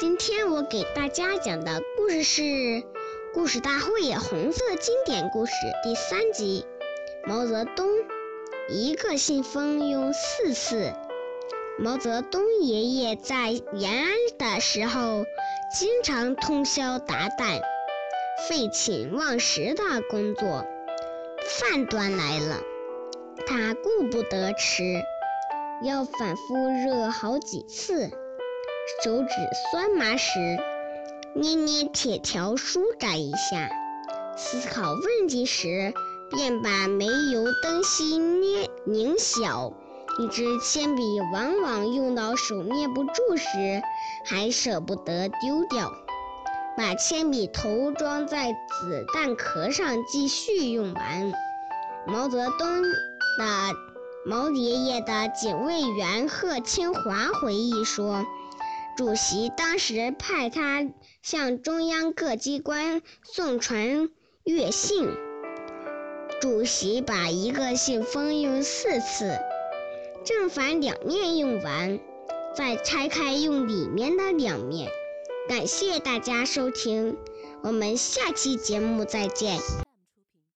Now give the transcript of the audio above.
今天我给大家讲的故事是《故事大会红色经典故事》第三集。毛泽东一个信封用四次。毛泽东爷爷在延安的时候，经常通宵达旦、废寝忘食的工作。饭端来了，他顾不得吃，要反复热好几次。手指酸麻时，捏捏铁条舒展一下；思考问题时，便把煤油灯芯捏拧小。一支铅笔往往用到手捏不住时，还舍不得丢掉。把铅笔头装在子弹壳上，继续用完。毛泽东的毛爷爷的警卫员贺清华回忆说：“主席当时派他向中央各机关送传阅信。主席把一个信封用四次，正反两面用完，再拆开用里面的两面。”感谢大家收听，我们下期节目再见。